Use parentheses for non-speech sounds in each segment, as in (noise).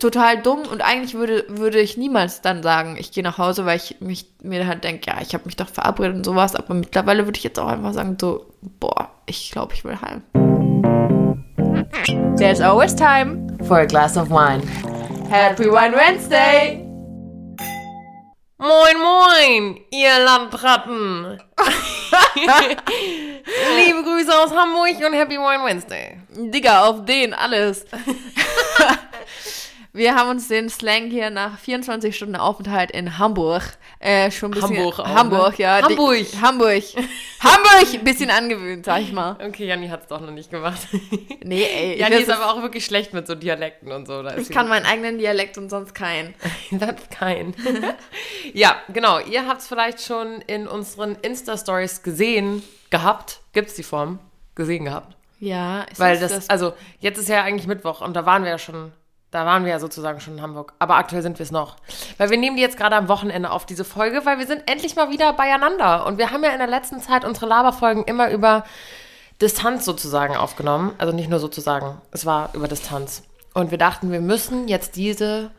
total dumm und eigentlich würde, würde ich niemals dann sagen, ich gehe nach Hause, weil ich mich, mir halt denke, ja, ich habe mich doch verabredet und sowas, aber mittlerweile würde ich jetzt auch einfach sagen, so, boah, ich glaube, ich will heim. There's always time For a glass of wine. Happy Wine Wednesday! Moin, moin, ihr Landratten. (laughs) Liebe Grüße aus Hamburg und Happy Wine Wednesday. Digga, auf den, alles. (laughs) Wir haben uns den Slang hier nach 24 Stunden Aufenthalt in Hamburg äh, schon ein bisschen... Hamburg auch, Hamburg, ne? ja. Hamburg. Die, Hamburg. Hamburg, ein bisschen angewöhnt, sag ich mal. Okay, Janni hat es doch noch nicht gemacht. Nee, ey. Janni ist aber auch wirklich schlecht mit so Dialekten und so. Ich kann meinen eigenen Dialekt und sonst keinen. (laughs) Das kein. ja, genau. Ihr habt es vielleicht schon in unseren Insta-Stories gesehen gehabt. Gibt es die Form? Gesehen gehabt. Ja, ist Weil das, also jetzt ist ja eigentlich Mittwoch und da waren wir ja schon, da waren wir ja sozusagen schon in Hamburg. Aber aktuell sind wir es noch. Weil wir nehmen die jetzt gerade am Wochenende auf diese Folge, weil wir sind endlich mal wieder beieinander. Und wir haben ja in der letzten Zeit unsere Laberfolgen immer über Distanz sozusagen aufgenommen. Also nicht nur sozusagen, es war über Distanz. Und wir dachten, wir müssen jetzt diese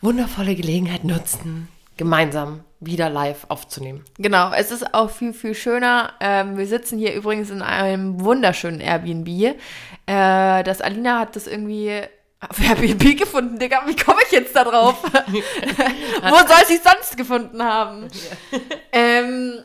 wundervolle Gelegenheit nutzen, gemeinsam wieder live aufzunehmen. Genau, es ist auch viel, viel schöner. Ähm, wir sitzen hier übrigens in einem wunderschönen Airbnb. Äh, das Alina hat das irgendwie auf Airbnb gefunden, Digga. Wie komme ich jetzt da drauf? (laughs) (laughs) Wo soll sie es sonst gefunden haben? ähm,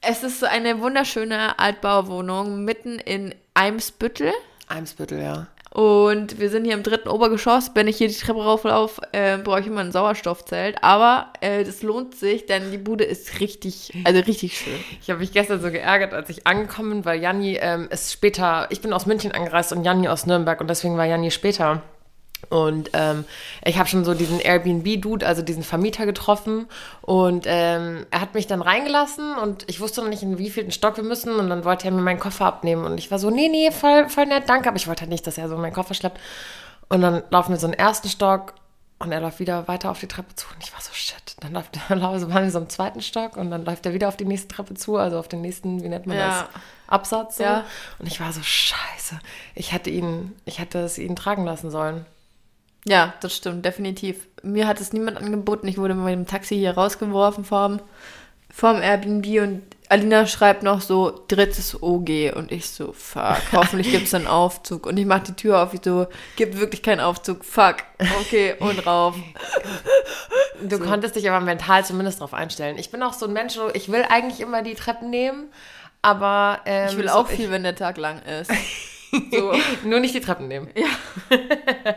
es ist so eine wunderschöne Altbauwohnung mitten in Eimsbüttel. Eimsbüttel, ja. Und wir sind hier im dritten Obergeschoss. Wenn ich hier die Treppe rauflaufe, äh, brauche ich immer ein Sauerstoffzelt. Aber äh, das lohnt sich, denn die Bude ist richtig, also richtig schön. Ich habe mich gestern so geärgert, als ich angekommen bin, weil Janni ähm, ist später, ich bin aus München angereist und Janni aus Nürnberg und deswegen war Janni später. Und ähm, ich habe schon so diesen Airbnb-Dude, also diesen Vermieter getroffen und ähm, er hat mich dann reingelassen und ich wusste noch nicht, in wie vielen Stock wir müssen und dann wollte er mir meinen Koffer abnehmen und ich war so, nee, nee, voll, voll nett, danke, aber ich wollte halt nicht, dass er so meinen Koffer schleppt. Und dann laufen wir so in den ersten Stock und er läuft wieder weiter auf die Treppe zu und ich war so, shit. Dann, läuft, (laughs) laufen- waren wir so im zweiten Stock und dann läuft er wieder auf die nächste Treppe zu, also auf den nächsten, wie nennt man Ja. das? Absatz. So. Ja. Und ich war so, scheiße. Ich hätte ihn, ich hätte es ihn tragen lassen sollen. Ja, das stimmt, definitiv. Mir hat es niemand angeboten. Ich wurde mit dem Taxi hier rausgeworfen vom, vom Airbnb und Alina schreibt noch so drittes OG und ich so, fuck, (laughs) hoffentlich gibt es einen Aufzug. Und ich mache die Tür auf, ich so, gibt wirklich keinen Aufzug, fuck, okay, und rauf. Du konntest dich aber mental zumindest darauf einstellen. Ich bin auch so ein Mensch, so, ich will eigentlich immer die Treppen nehmen, aber ähm, Ich will so, auch viel, wenn der Tag lang ist. (laughs) So. Nur nicht die Treppen nehmen. Ja. (laughs)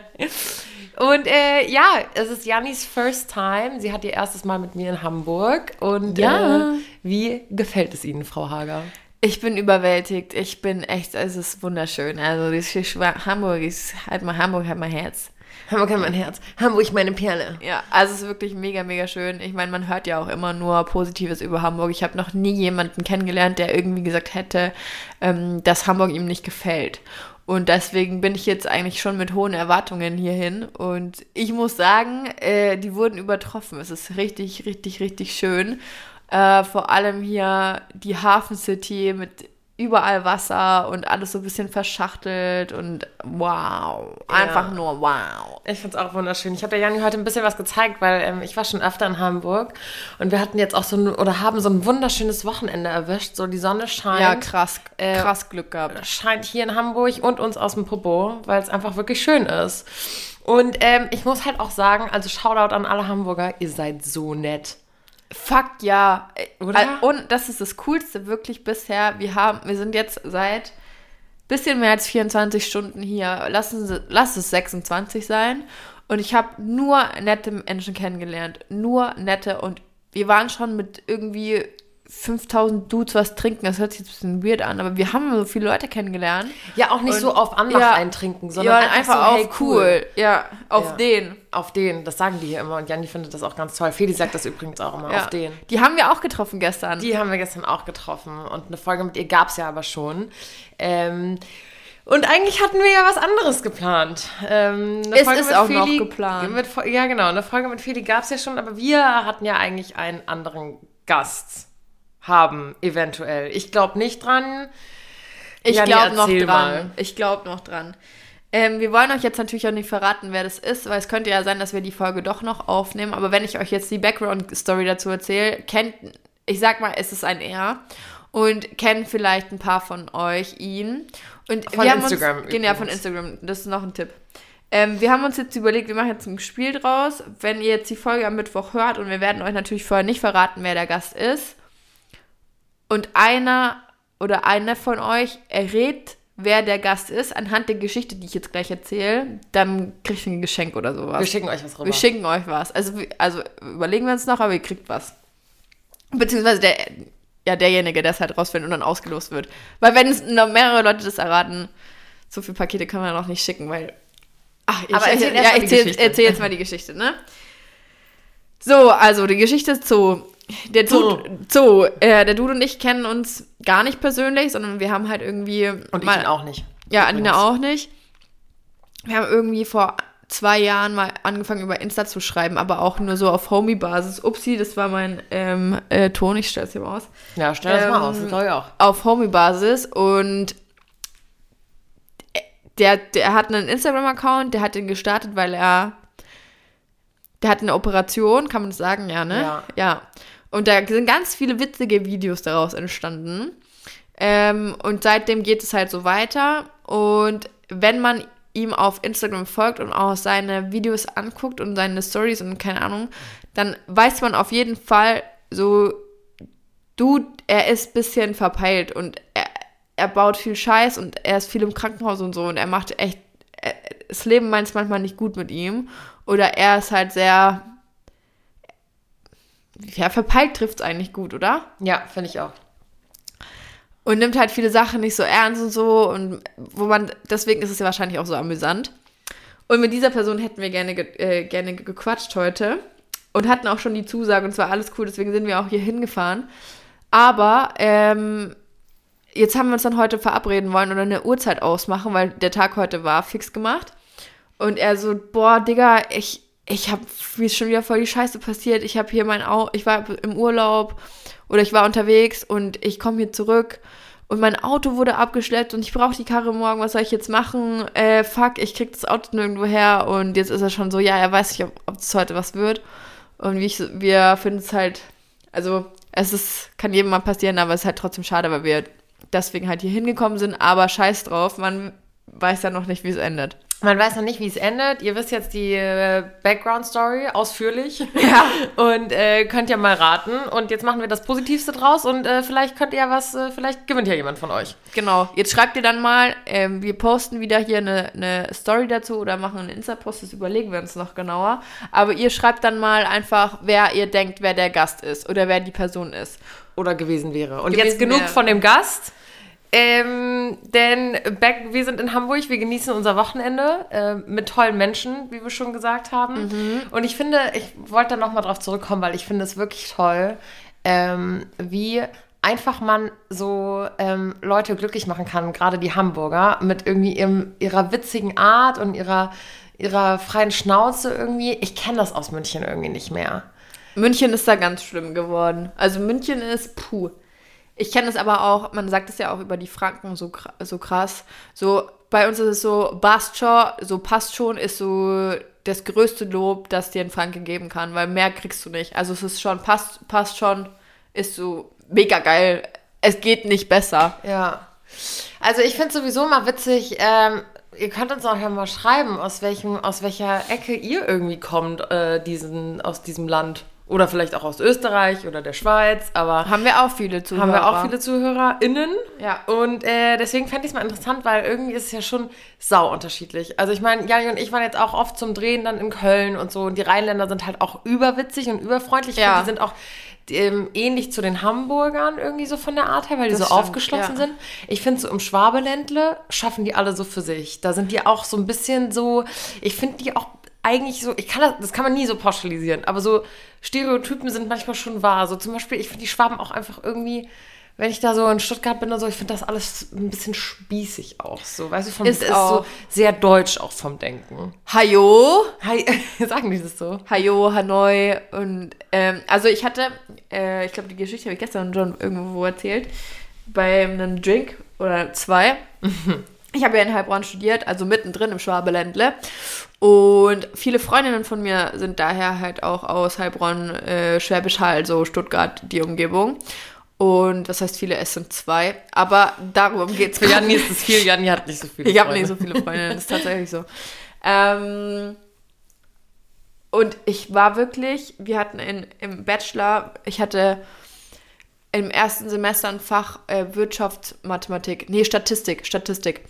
und äh, ja, es ist Jannis first time. Sie hat ihr erstes Mal mit mir in Hamburg. Und Ja. äh, wie gefällt es Ihnen, Frau Hager? Ich bin überwältigt. Ich bin echt, es ist wunderschön. Also, das ist Hamburg ist halt mal Hamburg, halt mein Herz. Hamburg hat mein Herz. Hamburg meine Perle. Ja, also es ist wirklich mega, mega schön. Ich meine, man hört ja auch immer nur Positives über Hamburg. Ich habe noch nie jemanden kennengelernt, der irgendwie gesagt hätte, ähm, dass Hamburg ihm nicht gefällt. Und deswegen bin ich jetzt eigentlich schon mit hohen Erwartungen hierhin. Und ich muss sagen, äh, die wurden übertroffen. Es ist richtig, richtig, richtig schön. Äh, vor allem hier die Hafen City mit überall Wasser und alles so ein bisschen verschachtelt und wow. Einfach nur wow. Ich finde es auch wunderschön. Ich habe der Janni heute ein bisschen was gezeigt, weil ähm, ich war schon öfter in Hamburg und wir hatten jetzt auch so ein, oder haben so ein wunderschönes Wochenende erwischt. So die Sonne scheint. Ja, krass, Äh, krass Glück gehabt. scheint hier in Hamburg und uns aus dem Popo, weil es einfach wirklich schön ist. Und ähm, ich muss halt auch sagen, also Shoutout an alle Hamburger, ihr seid so nett. Fuck ja. Oder? Äh, Und das ist das Coolste wirklich bisher. Wir haben, wir sind jetzt seit bisschen mehr als 24 Stunden hier. Lassen Sie, lass es 26 sein. Und ich habe nur nette Menschen kennengelernt. Nur nette. Und wir waren schon mit irgendwie 5000 Dudes was trinken. Das hört sich jetzt ein bisschen weird an, aber wir haben so viele Leute kennengelernt. Ja, auch nicht Und- so auf Anlauf ja, eintrinken, sondern ja, einfach, einfach, so, auf hey, cool. Ja, auf Ja. den. Auf den, das sagen die hier immer und Janni findet das auch ganz toll. Feli sagt das übrigens auch immer, Ja. auf den. Die haben wir auch getroffen gestern. Die haben wir gestern auch getroffen und eine Folge mit ihr gab es ja aber schon. Ähm, und eigentlich hatten wir ja was anderes geplant. Ähm, eine Es ist auch noch geplant. Mit, ja, genau. Eine Folge mit Feli gab es ja schon, aber wir hatten ja eigentlich einen anderen Gast haben, eventuell. Ich glaube nicht dran. Ich Janni, glaube noch dran. mal. Ich glaube noch dran. Ähm, wir wollen euch jetzt natürlich auch nicht verraten, wer das ist, weil es könnte ja sein, dass wir die Folge doch noch aufnehmen. Aber wenn ich euch jetzt die Background-Story dazu erzähle, kennt, ich sag mal, es ist ein Er und kennen vielleicht ein paar von euch ihn. Und Von wir haben Instagram uns, genau, von. Instagram, das ist noch ein Tipp. Ähm, wir haben uns jetzt überlegt, wir machen jetzt ein Spiel draus. Wenn ihr jetzt die Folge am Mittwoch hört und wir werden euch natürlich vorher nicht verraten, wer der Gast ist. Und einer oder eine von euch errät, wer der Gast ist, anhand der Geschichte, die ich jetzt gleich erzähle, dann kriegt ihr ein Geschenk oder sowas. Wir schicken euch was rüber. Wir schicken euch was. Also, also überlegen wir uns noch, aber ihr kriegt was. Beziehungsweise der, ja, derjenige, der es halt rausfindet und dann ausgelost wird. Weil wenn es noch mehrere Leute das erraten, so viele Pakete können wir noch nicht schicken, weil. Ach, ich, Aber erzähl ja, erzähl, erzähl jetzt mal die Geschichte, ne? So, also die Geschichte ist so. Der Dude, so, äh, der Dude und ich kennen uns gar nicht persönlich, sondern wir haben halt irgendwie. Und ich mal- ihn auch nicht. ja. Alina auch nicht. Wir haben irgendwie vor zwei Jahren mal angefangen über Insta zu schreiben, aber auch nur so auf Homie-Basis. Upsi, das war mein ähm, äh, Ton, ich stell's hier mal aus. Ja, stell das mal Ähm, aus. Das glaube ich auch. Auf Homie-Basis und der, der hat einen Instagram-Account, der hat den gestartet, weil er, der hat eine Operation, kann man das sagen, ja, ne? Ja. Ja. Und da sind ganz viele witzige Videos daraus entstanden. Ähm, und seitdem geht es halt so weiter. Und wenn man ihm auf Instagram folgt und auch seine Videos anguckt und seine Stories und keine Ahnung, dann weiß man auf jeden Fall so, du, er ist ein bisschen verpeilt und er, er baut viel Scheiß und er ist viel im Krankenhaus und so und er macht echt, er, das Leben meint es manchmal nicht gut mit ihm. Oder er ist halt sehr, ja, verpeilt trifft es eigentlich gut, oder? Ja, finde ich auch. und nimmt halt viele Sachen nicht so ernst und so und wo man deswegen ist es ja wahrscheinlich auch so amüsant. Und mit dieser Person hätten wir gerne ge äh, gerne ge- gequatscht heute und hatten auch schon die Zusage und zwar alles cool, deswegen sind wir auch hier hingefahren. Aber ähm, jetzt haben wir uns dann heute verabreden wollen oder eine Uhrzeit ausmachen, weil der Tag heute war fix gemacht. Und er so, boah, Digga, ich, ich hab, mir schon wieder voll die Scheiße passiert. Ich habe hier mein Au ich war im Urlaub oder ich war unterwegs und ich komme hier zurück und mein Auto wurde abgeschleppt und ich brauche die Karre morgen, was soll ich jetzt machen? Äh, fuck, ich krieg das Auto nirgendwo her und jetzt ist er schon so, ja, er weiß nicht, ob, das heute was wird. Und wie ich, wir finden es halt, also es ist, kann jedem mal passieren, aber es ist halt trotzdem schade, weil wir deswegen halt hier hingekommen sind, aber scheiß drauf, man weiß ja noch nicht, wie es endet. Man weiß noch nicht, wie es endet. Ihr wisst jetzt die äh, Background-Story ausführlich. Ja. (laughs) Und äh, könnt ja mal raten. Und jetzt machen wir das Positivste draus. Und äh, vielleicht könnt ihr ja was, äh, vielleicht gewinnt ja jemand von euch. Genau, jetzt schreibt ihr dann mal, ähm, wir posten wieder hier eine, eine Story dazu oder machen einen Insta-Post, das überlegen wir uns noch genauer. Aber ihr schreibt dann mal einfach, wer ihr denkt, wer der Gast ist oder wer die Person ist. Oder gewesen wäre. Und Gewesen jetzt genug wäre. von dem Gast. Ähm, denn back, wir sind in Hamburg, wir genießen unser Wochenende äh, mit tollen Menschen, wie wir schon gesagt haben. Und ich finde, ich wollte da nochmal drauf zurückkommen, weil ich finde es wirklich toll, ähm, wie einfach man so ähm, Leute glücklich machen kann, gerade die Hamburger, mit irgendwie ihrem, ihrer witzigen Art und ihrer, ihrer freien Schnauze irgendwie. Ich kenne das aus München irgendwie nicht mehr. München ist da ganz schlimm geworden. Also München ist, puh. Ich kenne es aber auch, man sagt es ja auch über die Franken so, so krass. So, bei uns ist es so, passt schon, so passt schon, ist so das größte Lob, das dir ein Franke geben kann, weil mehr kriegst du nicht. Also es ist schon, passt, passt schon, ist so mega geil. Es geht nicht besser. Ja. Also ich finde sowieso mal witzig, ähm, ihr könnt uns auch ja mal schreiben, aus welchem, aus welcher Ecke ihr irgendwie kommt, äh, diesen, aus diesem Land. Oder vielleicht auch aus Österreich oder der Schweiz, aber Haben wir auch viele Zuhörer. haben wir auch viele ZuhörerInnen. Ja. Und äh, deswegen fände ich es mal interessant, weil irgendwie ist es ja schon sau unterschiedlich. Also ich meine, Jani und ich waren jetzt auch oft zum Drehen dann in Köln und so. Und die Rheinländer sind halt auch überwitzig und überfreundlich. Ich Ja. finde, die sind auch ähm, ähnlich zu den Hamburgern irgendwie so von der Art her, weil die Das so stimmt, aufgeschlossen ja. sind. Ich finde, so im Schwabeländle schaffen die alle so für sich. Da sind die auch so ein bisschen so, ich finde die auch eigentlich so, ich kann das, das kann man nie so pauschalisieren, aber so Stereotypen sind manchmal schon wahr. So zum Beispiel, ich finde die Schwaben auch einfach irgendwie, wenn ich da so in Stuttgart bin oder so, ich finde das alles ein bisschen spießig auch so. Weißt du, vom, Ist ist so auch. sehr deutsch auch vom Denken. Hajo. Hi, (laughs) sagen die das so? Hajo, Hanoi und ähm, also ich hatte, äh, ich glaube die Geschichte habe ich gestern schon irgendwo erzählt, bei einem Drink oder zwei (laughs) ich habe ja in Heilbronn studiert, also mittendrin im Schwabeländle. Und viele Freundinnen von mir sind daher halt auch aus Heilbronn, äh, Schwäbisch Hall, so Stuttgart, die Umgebung. Und das heißt viele, es sind zwei. Aber darum geht es. Für Janni ist es viel, Janni hat nicht so viele Ich habe nicht so viele Freundinnen, das ist tatsächlich so. Ähm, und ich war wirklich, wir hatten in, im Bachelor, ich hatte im ersten Semester ein Fach äh, Wirtschaftsmathematik, nee, Statistik, Statistik.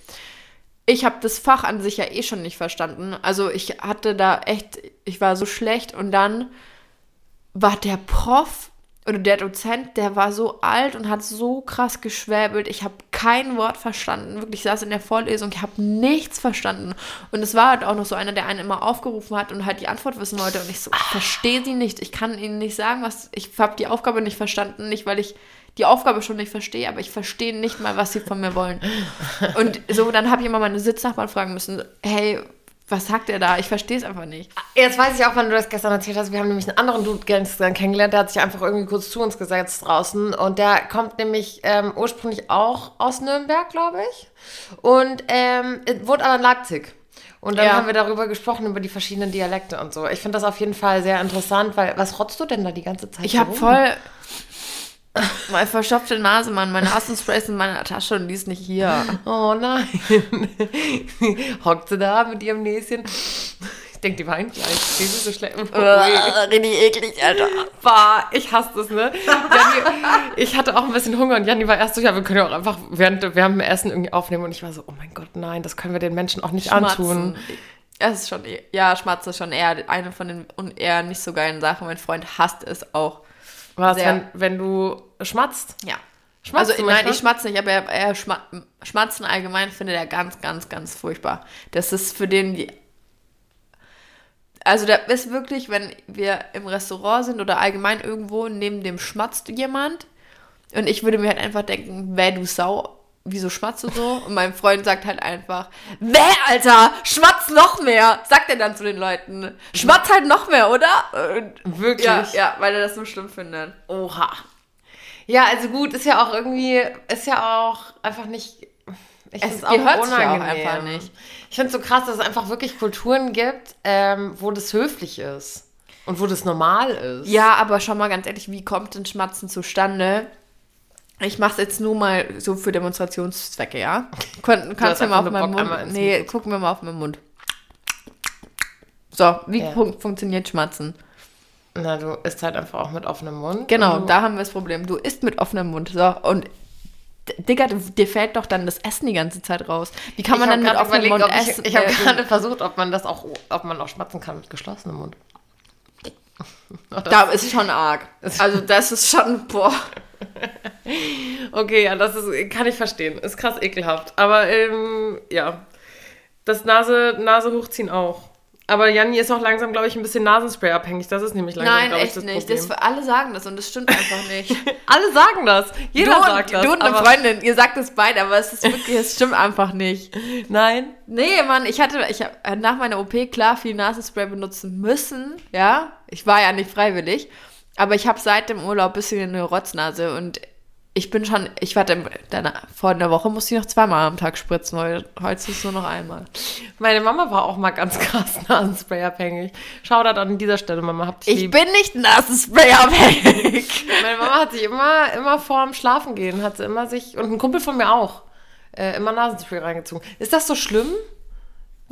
Ich habe das Fach an sich ja eh schon nicht verstanden. Also ich hatte da echt, ich war so schlecht und dann war der Prof oder der Dozent, der war so alt und hat so krass geschwäbelt. Ich habe kein Wort verstanden. Wirklich, ich saß in der Vorlesung, ich habe nichts verstanden. Und es war halt auch noch so einer, der einen immer aufgerufen hat und halt die Antwort wissen wollte. Und ich so, ich verstehe sie nicht. Ich kann ihnen nicht sagen, was. Ich habe die Aufgabe nicht verstanden. Nicht, weil ich die Aufgabe schon nicht verstehe, aber ich verstehe nicht mal, was sie von mir wollen. Und so, dann habe ich immer meine Sitznachbarn fragen müssen: Hey, was sagt er da? Ich verstehe es einfach nicht. Jetzt weiß ich auch, wann du das gestern erzählt hast. Wir haben nämlich einen anderen Dude gestern kennengelernt, der hat sich einfach irgendwie kurz zu uns gesetzt draußen. Und der kommt nämlich ähm, ursprünglich auch aus Nürnberg, glaube ich. Und ähm, wohnt aber in Leipzig. Und dann Ja. haben wir darüber gesprochen, über die verschiedenen Dialekte und so. Ich finde das auf jeden Fall sehr interessant, weil was rotzt du denn da die ganze Zeit? Ich habe voll meine verstopfte Nase, Mann. Meine Nasenspray ist in meiner Tasche und die ist nicht hier. Oh nein. (laughs) Hockt sie da mit ihrem Näschen? Ich denke, die weint gleich. Die ist so schlecht. (laughs) Richtig eklig, Alter. Bah, ich hasse das, ne? Janni, ich hatte auch ein bisschen Hunger und Janni war erst so, ja, wir können ja auch einfach während während dem Essen irgendwie aufnehmen. Und ich war so, oh mein Gott, nein, das können wir den Menschen auch nicht antun. Es ist schon, e- ja, Schmatzen ist schon eher eine von den eher nicht so geilen Sachen. Mein Freund hasst es auch. Was, Sehr. wenn, wenn du schmatzt? Ja. Schmatzt also du nein, ich schmatze nicht, aber er, er schma Schmatzen allgemein findet er ganz, ganz, ganz furchtbar. Das ist für den die. Also da ist wirklich, wenn wir im Restaurant sind oder allgemein irgendwo, neben dem schmatzt jemand und ich würde mir halt einfach denken, wer du Sau, wieso schmatzt du so? Und mein Freund sagt halt einfach, wer, Alter, schmatz noch mehr, sagt er dann zu den Leuten. Schmatz halt noch mehr, oder? Und Wirklich? ja, ja, weil er das so schlimm findet. Oha. Ja, also gut, ist ja auch irgendwie, ist ja auch einfach nicht. Ich Es auch gehört sich auch unangenehm. einfach nicht. Ich finde es so krass, dass es einfach wirklich Kulturen gibt, ähm, wo das höflich ist und wo das normal ist. Ja, aber schau mal ganz ehrlich, wie kommt denn Schmatzen zustande? Ich mache es jetzt nur mal so für Demonstrationszwecke, ja? Kon kannst du mir mal auf meinen Bock, Mund. Nee, Mikro gucken wir mal auf meinen Mund. So, wie Ja. fun funktioniert Schmatzen? Na, du isst halt einfach auch mit offenem Mund. Genau, da haben wir das Problem. Du isst mit offenem Mund. So, und Digga, dir fällt doch dann das Essen die ganze Zeit raus. Wie kann man dann mit offenem Mund ich, essen? ich habe äh, gerade versucht, ob man das auch, ob man auch schmatzen kann mit geschlossenem Mund. da (laughs) ist schon arg. (laughs) Also das ist schon, boah. (laughs) Okay, ja, das ist, kann ich verstehen. Ist krass ekelhaft. Aber ähm, ja, das Nase, Nase hochziehen auch. Aber Janni ist auch langsam, glaube ich, ein bisschen Nasenspray abhängig. Das ist nämlich langsam, Nein, glaube ich, echt das nicht. Das, alle sagen das und das stimmt einfach nicht. (laughs) Alle sagen das. Jeder du, sagt und, das. du und eine Freundin, ihr sagt es beide, aber es ist wirklich, es stimmt einfach nicht. (laughs) Nein. Nee, Mann, ich hatte, ich habe nach meiner OP klar viel Nasenspray benutzen müssen, ja. Ich war ja nicht freiwillig, aber ich habe seit dem Urlaub ein bisschen eine Rotznase und ich bin schon, ich warte, danach, vor einer Woche musste ich noch zweimal am Tag spritzen, heute, heute ist es nur noch einmal. Meine Mama war auch mal ganz (laughs) krass Nasenspray abhängig. Shoutout an dieser Stelle, Mama. Habt Ich lieb. bin nicht Nasenspray abhängig. (laughs) Meine Mama hat sich immer, immer vorm Schlafen gehen, hat sie immer sich, und ein Kumpel von mir auch, äh, immer Nasenspray reingezogen. Ist das so schlimm?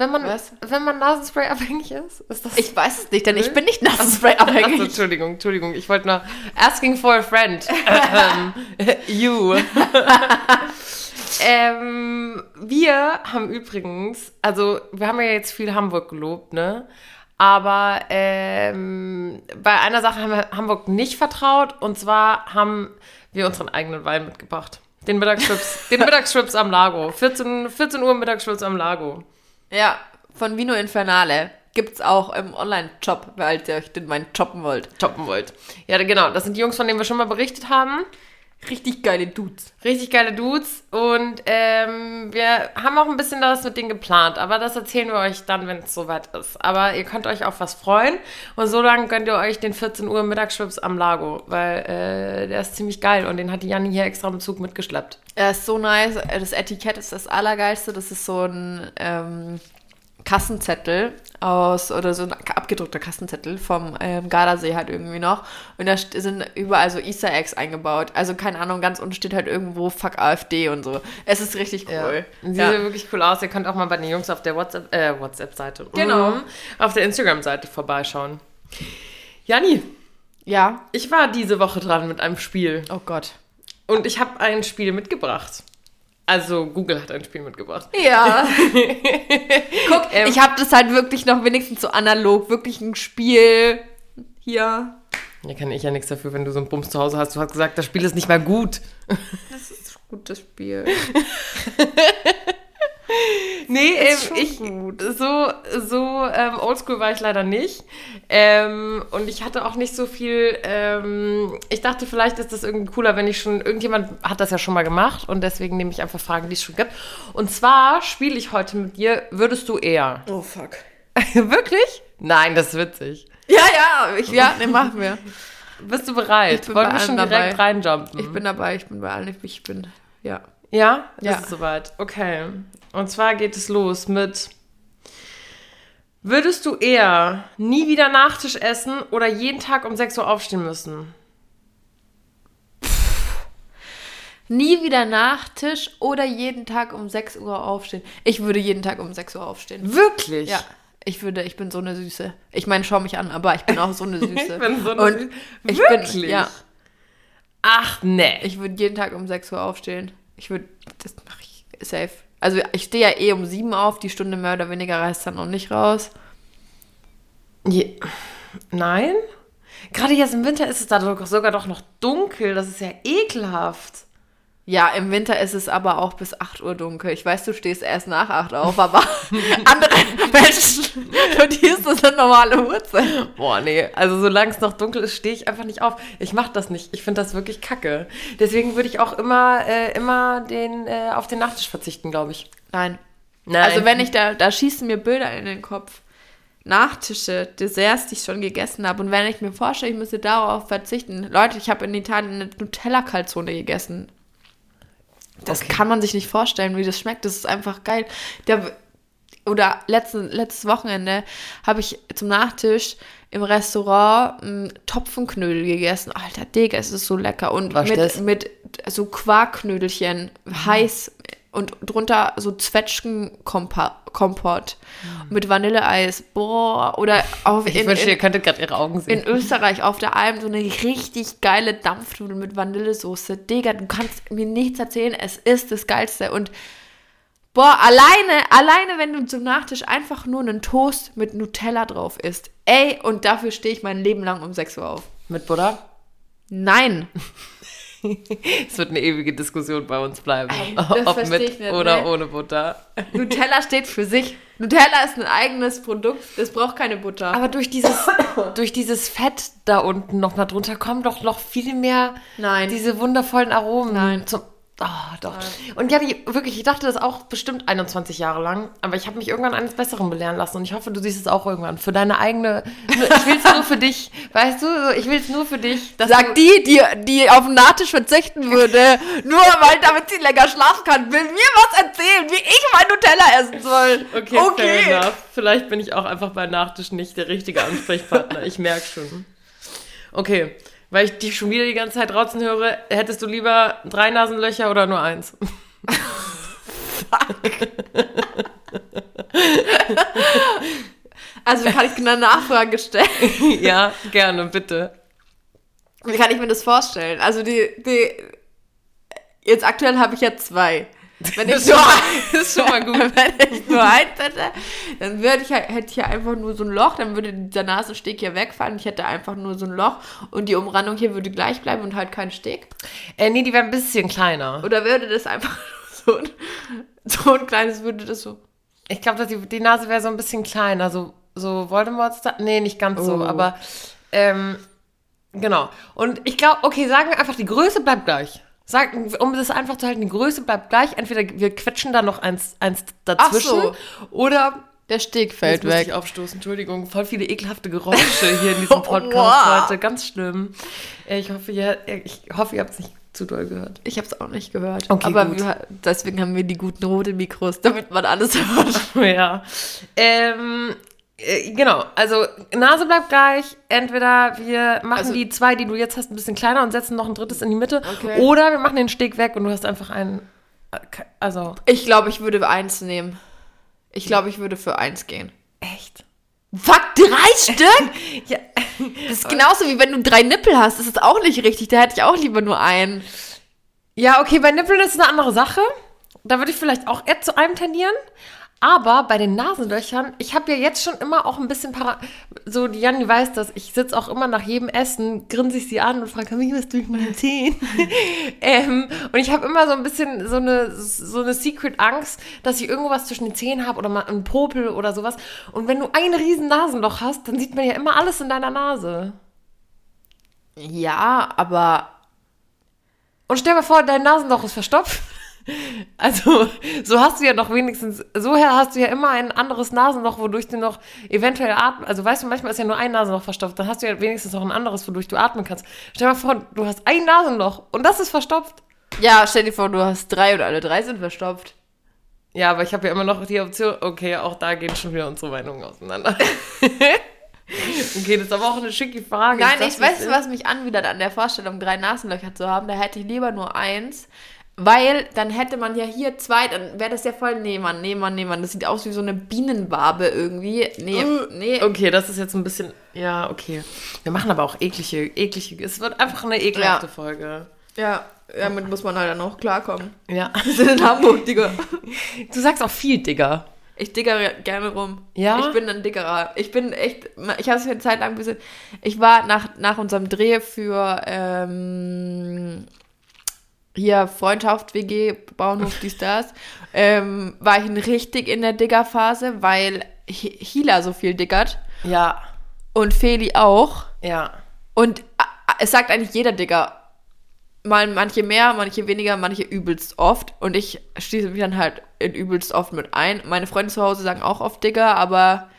Wenn man, Was? wenn man Nasenspray abhängig ist? ist das Ich weiß es nicht, denn ich bin nicht Nasenspray Achso, abhängig. Entschuldigung, Entschuldigung. Ich wollte nur asking for a friend. ähm, (laughs) you. (laughs) ähm, wir haben übrigens, also wir haben ja jetzt viel Hamburg gelobt, ne? Aber ähm, bei einer Sache haben wir Hamburg nicht vertraut und zwar haben wir unseren eigenen Wein mitgebracht. Den Mittagsschwips, den (laughs) Mittagsschwips am Lago. 14, 14 Uhr Mittagsschwips am Lago. Ja, von Vino Infernale. Gibt's auch im Online-Shop, weil ihr euch den Wein choppen wollt. toppen wollt. Ja, genau. Das sind die Jungs, von denen wir schon mal berichtet haben. Richtig geile Dudes. Richtig geile Dudes. Und ähm, wir haben auch ein bisschen das mit denen geplant. Aber das erzählen wir euch dann, wenn es soweit ist. Aber ihr könnt euch auf was freuen. Und so lange könnt ihr euch den 14 Uhr Mittagsschwips am Lago. Weil äh, der ist ziemlich geil. Und den hat die Janni hier extra im Zug mitgeschleppt. Er ist so nice. Das Etikett ist das Allergeilste. Das ist so ein ähm, Kassenzettel aus, oder so ein abgedruckter Kassenzettel vom ähm, Gardasee halt irgendwie noch. Und da sind überall so Easter Eggs eingebaut. Also keine Ahnung, ganz unten steht halt irgendwo Fuck AfD und so. Es ist richtig cool. Ja. sieht wirklich cool aus. Ihr könnt auch mal bei den Jungs auf der WhatsApp, äh, WhatsApp-Seite, Genau. Mhm. auf der Instagram-Seite vorbeischauen. Janni, ja. ich war diese Woche dran mit einem Spiel. Oh Gott. Und ich habe ein Spiel mitgebracht. Also Google hat ein Spiel mitgebracht. Ja. (laughs) Guck, Ähm. ich habe das halt wirklich noch wenigstens so analog. Wirklich ein Spiel. Hier. Ja, kann ich ja nichts dafür, wenn du so einen Bums zu Hause hast. Du hast gesagt, das Spiel ist nicht mal gut. Das ist ein gutes Spiel. (laughs) Nee, ähm, ich gut. so so ähm, oldschool war ich leider nicht. Ähm, und ich hatte auch nicht so viel. Ähm, ich dachte, vielleicht ist das irgendwie cooler, wenn ich schon. Irgendjemand hat das ja schon mal gemacht und deswegen nehme ich einfach Fragen, die es schon gibt. Und zwar spiele ich heute mit dir. Würdest du eher? Oh fuck. (laughs) Wirklich? Nein, das ist witzig. Ja, ja, ich, ja, ne, machen wir. Bist du bereit? Ich bin Wollen wir schon direkt dabei. reinjumpen? Ich bin dabei, ich bin bei allen, ich bin, ja. Ja? Ja. Ist es soweit? Okay. Und zwar geht es los mit. Würdest du eher nie wieder Nachtisch essen oder jeden Tag um 6 Uhr aufstehen müssen? Nie wieder Nachtisch oder jeden Tag um 6 Uhr aufstehen. Ich würde jeden Tag um 6 Uhr aufstehen. Wirklich? Ja. Ich würde, ich bin so eine Süße. Ich meine, schau mich an, aber ich bin auch so eine (laughs) Süße. Ich bin so eine Und Süße. ich Wirklich? Bin, ja, Ach, nee. ich würde jeden Tag um 6 Uhr aufstehen. Ich würde, das mache ich safe. Also ich stehe ja eh um 7 auf, die Stunde mehr oder weniger reißt dann noch nicht raus. Je Nein? Gerade jetzt im Winter ist es da sogar doch noch dunkel. Das ist ja ekelhaft. Ja, im Winter ist es aber auch bis 8 Uhr dunkel. Ich weiß, du stehst erst nach 8 auf, aber (laughs) andere Menschen, für die ist das eine normale Uhrzeit. Boah, nee. Also solange es noch dunkel ist, stehe ich einfach nicht auf. Ich mache das nicht. Ich finde das wirklich kacke. Deswegen würde ich auch immer, äh, immer den, äh, auf den Nachtisch verzichten, glaube ich. Nein. Nein. Also wenn ich da, da schießen mir Bilder in den Kopf. Nachtische, Desserts, die ich schon gegessen habe. Und wenn ich mir vorstelle, ich müsste darauf verzichten. Leute, ich habe in Italien eine Nutella-Calzone gegessen. Das Okay. kann man sich nicht vorstellen, wie das schmeckt. Das ist einfach geil. Der, oder letzten, letztes Wochenende habe ich zum Nachtisch im Restaurant m, Topfenknödel gegessen. Alter, Digga, es ist so lecker. Und mit, mit so Quarkknödelchen, heiß und drunter so Zwetschgenkompott mit Vanilleeis. Boah, oder auf Ich in, wünschte, ihr könntet gerade ihre Augen sehen. in Österreich auf der Alm so eine richtig geile Dampfnudel mit Vanillesoße. Digga, du kannst mir nichts erzählen, es ist das Geilste. Und boah, alleine, alleine, wenn du zum Nachtisch einfach nur einen Toast mit Nutella drauf isst. Ey, und dafür stehe ich mein Leben lang um 6 Uhr auf. Mit Butter? Nein. (laughs) (laughs) Es wird eine ewige Diskussion bei uns bleiben. (laughs) Das Ob mit ich nicht, oder ne? ohne Butter. Nutella steht für sich. (laughs) Nutella ist ein eigenes Produkt, das braucht keine Butter. Aber durch dieses, durch dieses Fett da unten noch mal drunter kommen doch noch viel mehr Nein. diese wundervollen Aromen. Nein. Zum, oh, doch. Und ja, die, wirklich, ich dachte das auch bestimmt 21 Jahre lang, aber ich habe mich irgendwann eines Besseren belehren lassen und ich hoffe, du siehst es auch irgendwann. Für deine eigene, ich will es nur für dich, weißt du, ich will es nur für dich. Sag die, die, die auf den Nachtisch verzichten würde, (laughs) nur weil damit sie länger schlafen kann, will mir was erzählen, wie ich mein Nutella essen soll. Okay, fair enough. Vielleicht bin ich auch einfach bei Nachtisch nicht der richtige Ansprechpartner. ich merke schon. Okay, weil ich dich schon wieder die ganze Zeit rauzen höre, hättest du lieber drei Nasenlöcher oder nur eins? (laughs) Also kann ich eine Nachfrage stellen. (laughs) ja, gerne, bitte. Wie kann ich mir das vorstellen? Also die, die jetzt aktuell habe ich ja zwei. Wenn ich, Das ist nur, schon mal- das schon mal gut. wenn ich nur eins hätte, dann würde ich, halt- hätte ich ja einfach nur so ein Loch, dann würde dieser Nasensteg hier wegfallen. Ich hätte einfach nur so ein Loch und die Umrandung hier würde gleich bleiben und halt kein Steg. Äh, nee, die wäre ein bisschen kleiner. Oder würde das einfach (laughs) so ein, so ein kleines, würde das so. Ich glaube, die, die Nase wäre so ein bisschen kleiner. So, so Voldemorts. Da nee, nicht ganz so, Oh. aber ähm, genau. Und ich glaube, okay, sagen wir einfach, die Größe bleibt gleich. Sag, um das einfach zu halten, die Größe bleibt gleich. Entweder wir quetschen da noch eins, eins dazwischen so. oder Der Steg fällt Jetzt muss weg. ich aufstoßen, Entschuldigung. Voll viele ekelhafte Geräusche hier in diesem (laughs) Podcast Wow. heute. Ganz schlimm. Äh, Ich hoffe, ihr, ich hoffe, ihr habt es nicht zu doll gehört. Ich habe es auch nicht gehört. Okay, aber wir, deswegen haben wir die guten roten Mikros, damit man alles (laughs) hört. ja. Ähm, äh, genau, also Nase bleibt gleich. Entweder wir machen Also- die zwei, die du jetzt hast, ein bisschen kleiner und setzen noch ein drittes in die Mitte. Okay. Oder wir machen den Steg weg und du hast einfach einen. äh, Also, Ich glaube, ich würde eins nehmen. Ich glaube, ich würde für eins gehen. echt? Fuck, drei (laughs) Stück? Ja. Das ist genauso wie wenn du drei Nippel hast. Das ist auch nicht richtig. Da hätte ich auch lieber nur einen. Ja, okay, bei Nippeln ist es eine andere Sache. Da würde ich vielleicht auch eher zu einem tendieren. Aber bei den Nasenlöchern, ich habe ja jetzt schon immer auch ein bisschen para so die Janni weiß das, ich sitze auch immer nach jedem Essen, grinse ich sie an und frage, kann ich was durch meine Zähne? ähm, und ich habe immer so ein bisschen so eine, so eine Secret-Angst, dass ich irgendwas zwischen den Zähnen habe oder mal einen Popel oder sowas. Und wenn du ein riesen Nasenloch hast, dann sieht man ja immer alles in deiner Nase. Ja, aber Und stell dir vor, dein Nasenloch ist verstopft. Also, so hast du ja noch wenigstens, so hast du ja immer ein anderes Nasenloch, wodurch du noch eventuell atmen, also weißt du, manchmal ist ja nur ein Nasenloch verstopft, dann hast du ja wenigstens noch ein anderes, wodurch du atmen kannst. Stell dir mal vor, du hast ein Nasenloch und das ist verstopft. ja, stell dir vor, du hast drei und alle drei sind verstopft. Ja, aber ich habe ja immer noch die Option, okay, auch da gehen schon wieder unsere Meinungen auseinander. (laughs) okay, das ist aber auch eine schicke Frage. Nein, ich das, weiß, was mich anwidert an der Vorstellung, drei Nasenlöcher zu haben. Da hätte ich lieber nur eins. Weil dann hätte man ja hier zwei, dann wäre das ja voll, nee, Mann, nee, Mann, nee, Mann. Das sieht aus wie so eine Bienenwabe irgendwie. Nee, nee. ist? Okay, das ist jetzt ein bisschen, ja, okay. Wir machen aber auch eklige, eklige, es wird einfach eine ekelhafte Ja. Folge. Ja, damit muss man halt dann auch klarkommen. Ja. (laughs) Wir sind in Hamburg, Digga. Du sagst auch viel, Digga. Ich diggere gerne rum. Ja? Ich bin ein Diggerer. Ich bin echt, ich habe es eine Zeit lang ein bisschen, ich war nach, nach unserem Dreh für ähm, hier Freundschaft, WG, Bauernhof, dies, das, ähm, war ich richtig in der Diggerphase, weil Hi- Hila so viel diggert Ja, und Feli auch. ja. Und es sagt eigentlich jeder Digger. Mal manche mehr, manche weniger, manche übelst oft. Und ich schließe mich dann halt in übelst oft mit ein. Meine Freunde zu Hause sagen auch oft Digger, aber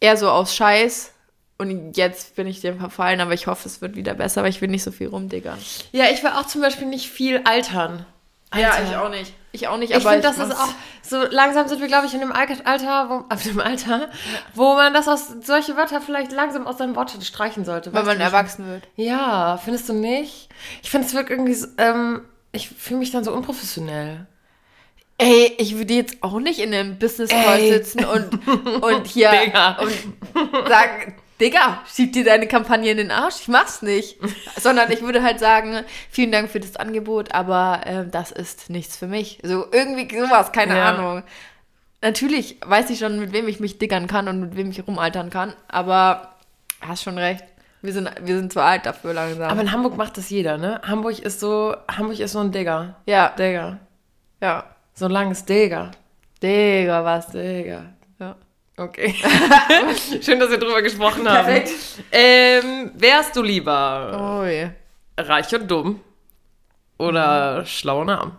eher so aus Scheiß. Und jetzt bin ich dem verfallen, aber ich hoffe, es wird wieder besser, aber ich will nicht so viel rumdiggern. Ja, ich will auch zum Beispiel nicht viel altern. Alter. nicht. Ich auch nicht, Ich aber finde, das ist auch, so langsam sind wir, glaube ich, in dem Alter, wo, (laughs) auf dem Alter, wo man das aus, solche Wörter vielleicht langsam aus seinem Wortschatz streichen sollte. Weil man ich- erwachsen wird. Ja, findest du nicht? Ich finde, es wirkt irgendwie, so, ähm, ich fühle mich dann so unprofessionell. Ey, ich würde jetzt auch nicht in einem Business Call Ey. sitzen und, und hier (laughs) und sagen, Digga, schieb dir deine Kampagne in den Arsch, ich mach's nicht. (laughs) Sondern ich würde halt sagen, vielen Dank für das Angebot, aber ähm, das ist nichts für mich. So irgendwie sowas, keine Ja. Ahnung. Natürlich weiß ich schon, mit wem ich mich diggern kann und mit wem ich rumaltern kann, aber hast schon recht. Wir sind, wir sind zu alt dafür langsam. Aber in Hamburg macht das jeder, ne? Hamburg ist so, Hamburg ist so ein Digger. ja, Digger. ja. So ein langes Digger. Digga, was? Digger. Okay. (laughs) Schön, dass wir drüber gesprochen haben. Perfekt. Ähm, wärst du lieber Oh je. reich und dumm oder schlau und arm?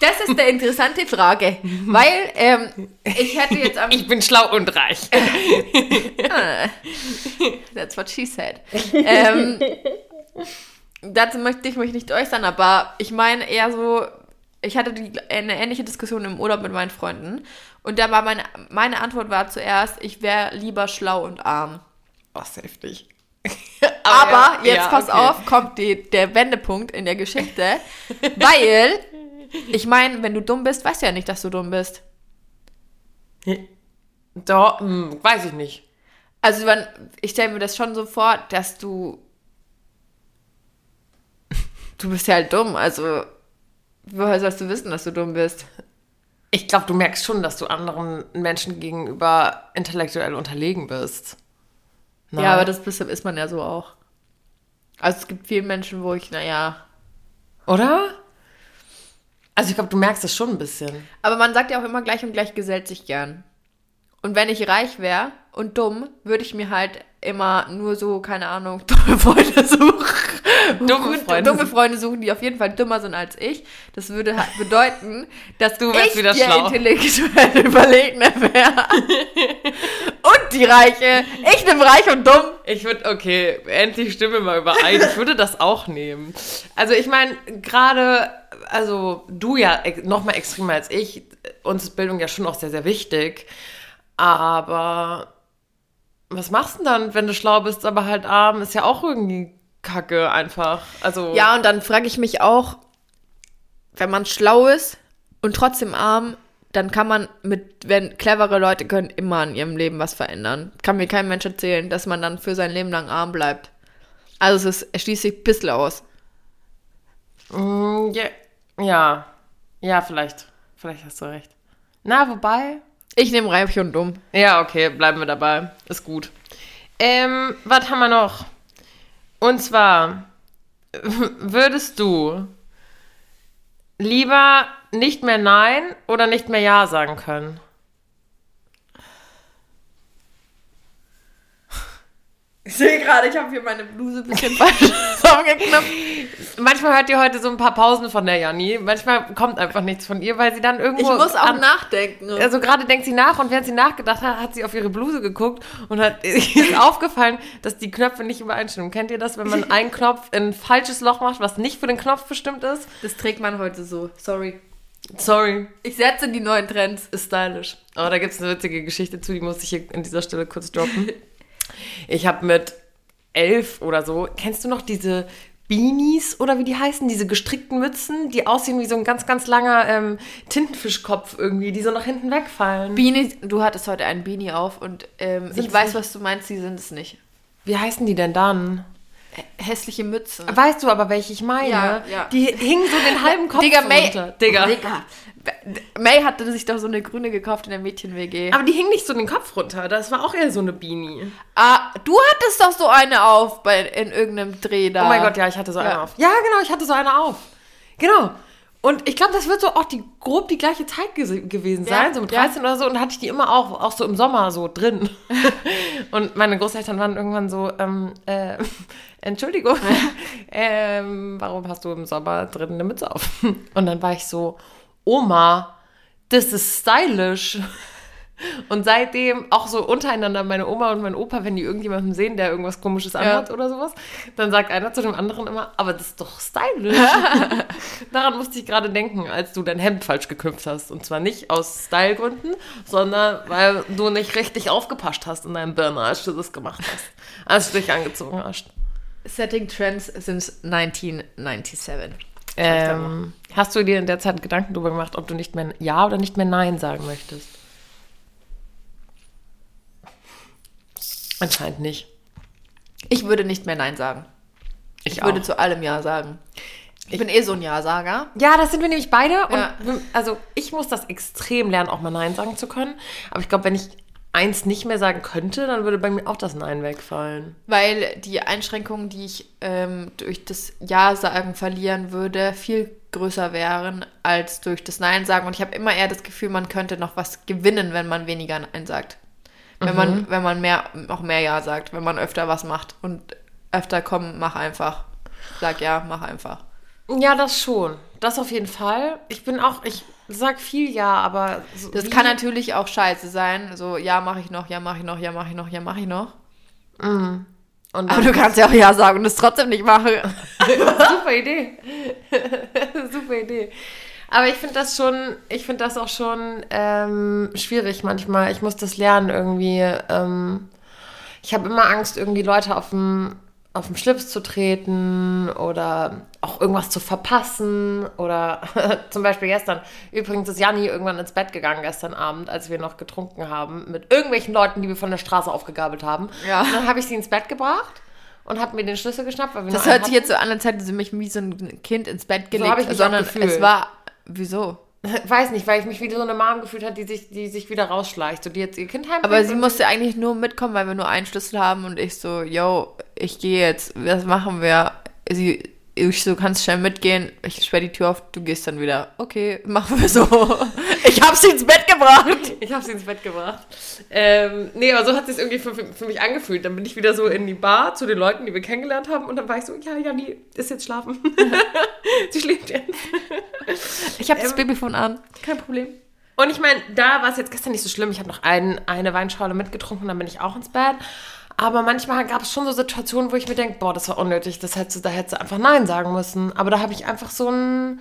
Das ist eine interessante Frage, weil ähm, ich hätte jetzt am (laughs) Ich bin schlau und reich. (laughs) That's what she said. ähm, dazu möchte ich mich nicht äußern, aber ich meine eher so, ich hatte die, eine ähnliche Diskussion im Urlaub mit meinen Freunden und da war meine, meine Antwort war zuerst, ich wäre lieber schlau und arm. Oh, ist heftig. (laughs) Aber ja, jetzt ja, pass okay. auf, kommt die, der Wendepunkt in der Geschichte, (laughs) weil ich meine, wenn du dumm bist, weißt du ja nicht, dass du dumm bist. Doch, hm, weiß ich nicht. Also ich stelle mir das schon so vor, dass du du bist ja halt dumm, also woher sollst du wissen, dass du dumm bist? Ich glaube, du merkst schon, dass du anderen Menschen gegenüber intellektuell unterlegen bist. Nein. Ja, aber das ist man ja so auch. Also es gibt viele Menschen, wo ich, naja. Oder? Also ich glaube, du merkst es schon ein bisschen. Aber man sagt ja auch immer gleich und gleich gesellt sich gern. Und wenn ich reich wäre und dumm, würde ich mir halt immer nur so, keine Ahnung, (laughs) dumme Freunde suchen. Dumme Freunde dumme Freunde suchen, die auf jeden Fall dümmer sind als ich. Das würde halt bedeuten, dass Du wärst ich wieder der schlau. intellektuell Überlegene wäre. (laughs) und die Reiche. Ich bin reich und dumm. Ich würde, okay, endlich stimmen wir mal überein. Ich würde das auch nehmen. Also ich meine, gerade, also du ja noch mal extremer als ich, uns ist Bildung ja schon auch sehr, sehr wichtig. Aber was machst du denn dann, wenn du schlau bist, aber halt arm? Ist ja auch irgendwie Kacke einfach. Also Ja, und dann frage ich mich auch, wenn man schlau ist und trotzdem arm, dann kann man mit, wenn clevere Leute können immer in ihrem Leben was verändern. Kann mir kein Mensch erzählen, dass man dann für sein Leben lang arm bleibt. Also es ist, sich ein bisschen aus. Mm, ja, ja, ja, vielleicht. Vielleicht hast du recht. Na, wobei, Ich nehme reich und dumm. Ja, okay, bleiben wir dabei. Ist gut. Ähm, was haben wir noch? Und zwar, würdest du lieber nicht mehr Nein oder nicht mehr Ja sagen können? Ich sehe gerade, ich habe hier meine Bluse ein bisschen falsch (laughs) zusammengeknüpft. Manchmal hört ihr heute so ein paar Pausen von der Janni. Manchmal kommt einfach nichts von ihr, weil sie dann Ich irgendwo. muss auch an- nachdenken. Also gerade denkt sie nach und während sie nachgedacht hat, hat sie auf ihre Bluse geguckt und hat (laughs) ist aufgefallen, dass die Knöpfe nicht übereinstimmen. Kennt ihr das, wenn man einen Knopf in ein falsches Loch macht, was nicht für den Knopf bestimmt ist? Das trägt man heute so. Sorry. Sorry. Ich setze die neuen Trends. Ist stylisch. Aber da gibt es eine witzige Geschichte zu, die muss ich hier in dieser Stelle kurz droppen. (laughs) Ich habe mit elf oder so, kennst du noch diese Beanies oder wie die heißen, diese gestrickten Mützen, die aussehen wie so ein ganz, ganz langer ähm, Tintenfischkopf irgendwie, die so nach hinten wegfallen. Beanie, du hattest heute einen Beanie auf und ähm, ich weiß, nicht? was du meinst, die sind es nicht. wie heißen die denn dann? Hässliche Mütze. Weißt du aber, welche ich meine? Ja, ja. Die hingen so den halben (laughs) Kopf Digga, May. runter. Digga. Digga. May hatte sich doch so eine grüne gekauft in der Mädchen-WG. Aber die hingen nicht so den Kopf runter. Das war auch eher so eine Beanie. Ah, du hattest doch so eine auf bei, in irgendeinem Dreh da. Oh mein Gott, ja, ich hatte so Ja. eine auf. Ja, genau, ich hatte so eine auf. Genau. Und ich glaube, das wird so auch die, grob die gleiche Zeit gewesen Ja, sein, so mit ja. 13 oder so. Und hatte ich die immer auch, auch so im Sommer so drin. (laughs) und meine Großeltern waren irgendwann so, ähm, äh, Entschuldigung, (laughs) ähm, warum hast du im Sommer drin eine Mütze auf? (laughs) Und dann war ich so, Oma, das ist stylisch. (laughs) Und seitdem auch so untereinander, meine Oma und mein Opa, wenn die irgendjemanden sehen, der irgendwas komisches anhat oder sowas, dann sagt einer zu dem anderen immer, aber das ist doch stylisch. Daran musste ich gerade denken, als du dein Hemd falsch geknüpft hast. Und zwar nicht aus Stylegründen, sondern weil du nicht richtig aufgepasst hast in deinem Burner, als du das gemacht hast. Als du dich angezogen hast. Setting Trends since 1997. Ähm, hast du dir in der Zeit Gedanken darüber gemacht, ob du nicht mehr Ja oder nicht mehr Nein sagen möchtest? Anscheinend nicht. Ich würde nicht mehr Nein sagen. Ich, Ich würde zu allem Ja sagen. Ich, bin eh so ein Ja-Sager. Ja, das sind wir nämlich beide. Ja. Und also ich muss das extrem lernen, auch mal Nein sagen zu können. Aber ich glaube, wenn ich eins nicht mehr sagen könnte, dann würde bei mir auch das Nein wegfallen. Weil die Einschränkungen, die ich ähm, durch das Ja-Sagen verlieren würde, viel größer wären als durch das Nein-Sagen. Und ich habe immer eher das Gefühl, man könnte noch was gewinnen, wenn man weniger Nein sagt. Wenn man, wenn man mehr, auch mehr Ja sagt, wenn man öfter was macht und öfter komm, mach einfach. Sag ja, mach einfach. Ja, das schon. Das auf jeden Fall. Ich bin auch, ich sag viel Ja, aber so Das wie- kann natürlich auch scheiße sein. So, ja, mache ich noch, ja, mache ich noch, ja, mache ich noch, ja, mache ich noch. Und Aber du kannst ja auch Ja sagen und es trotzdem nicht machen. (laughs) Super Idee. (laughs) Super Idee. Aber ich finde das schon, ich finde das auch schon ähm, schwierig manchmal. Ich muss das lernen irgendwie. Ähm, ich habe immer Angst, irgendwie Leute auf dem auf den Schlips zu treten oder auch irgendwas zu verpassen oder (laughs) zum Beispiel gestern. Übrigens ist Janni irgendwann ins Bett gegangen gestern Abend, als wir noch getrunken haben, mit irgendwelchen Leuten, die wir von der Straße aufgegabelt haben. Ja. Und dann habe ich sie ins Bett gebracht und habe mir den Schlüssel geschnappt. Weil wir Das hört sich jetzt so an, als hätte sie mich wie so ein Kind ins Bett gelegt. hab ich sondern es war. Wieso? (laughs) Weiß nicht, weil ich mich wie so eine Mom gefühlt habe, die sich, die sich wieder rausschleicht, so die jetzt ihr Kind heimbringt. Aber sie musste eigentlich nur mitkommen, weil wir nur einen Schlüssel haben und ich so, yo, ich gehe jetzt, was machen wir? Sie ich so, kannst schnell mitgehen, ich sperre die Tür auf, du gehst dann wieder. Okay, machen wir so. (laughs) ich hab sie ins Bett gebracht. Ich habe sie ins Bett gebracht. Ähm, nee, aber so hat es sich irgendwie für, für mich angefühlt. Dann bin ich wieder so in die Bar zu den Leuten, die wir kennengelernt haben. Und dann war ich so, ja, Janni ist jetzt schlafen. (laughs) sie schläft jetzt. Ich habe das Ähm, Babyphone an, kein Problem. Und ich meine, da war es jetzt gestern nicht so schlimm. Ich habe noch ein, eine Weinschale mitgetrunken, dann bin ich auch ins Bett. Aber manchmal gab es schon so Situationen, wo ich mir denke, boah, das war unnötig, das hättest du, da hättest du einfach Nein sagen müssen. Aber da habe ich einfach so ein,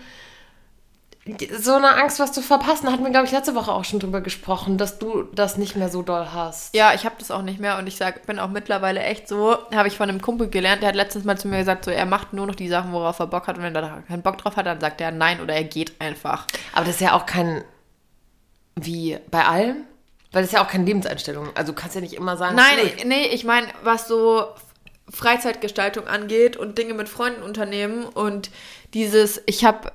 so eine Angst, was zu verpassen. Da hatten wir, glaube ich, letzte Woche auch schon drüber gesprochen, dass du das nicht mehr so doll hast. Ja, ich habe das auch nicht mehr und ich sag, bin auch mittlerweile echt so, habe ich von einem Kumpel gelernt, der hat letztens mal zu mir gesagt, so er macht nur noch die Sachen, worauf er Bock hat und wenn er da keinen Bock drauf hat, dann sagt er nein oder er geht einfach. Aber das ist ja auch kein, wie bei allem, weil das ist ja auch keine Lebenseinstellung. Also du kannst ja nicht immer sagen, Nein, ich, nee, ich meine, was so Freizeitgestaltung angeht und Dinge mit Freunden unternehmen und dieses, ich habe,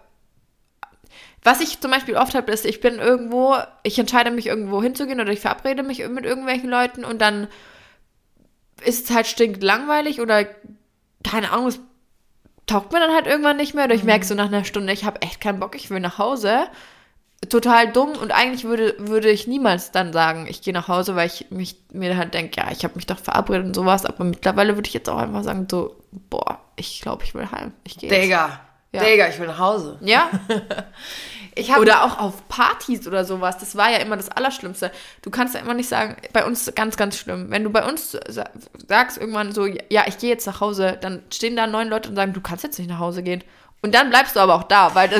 was ich zum Beispiel oft habe, ist, ich bin irgendwo, ich entscheide mich irgendwo hinzugehen oder ich verabrede mich mit irgendwelchen Leuten und dann ist es halt stinkt langweilig oder keine Ahnung, es taugt mir dann halt irgendwann nicht mehr oder ich merke so nach einer Stunde, ich habe echt keinen Bock, ich will nach Hause. Total dumm und eigentlich würde, würde ich niemals dann sagen, ich gehe nach Hause, weil ich mich, mir halt denke, ja, ich habe mich doch verabredet und sowas, aber mittlerweile würde ich jetzt auch einfach sagen, so, boah, ich glaube, ich will heim, ich gehe. Digga, Ja. Digga, ich will nach Hause. Ja, (laughs) Ich habe oder auch auf Partys oder sowas. Das war ja immer das Allerschlimmste. Du kannst ja immer nicht sagen, bei uns ganz, ganz schlimm. Wenn du bei uns sa- sagst irgendwann so, ja, ich gehe jetzt nach Hause, dann stehen da neun Leute und sagen, du kannst jetzt nicht nach Hause gehen. Und dann bleibst du aber auch da, weil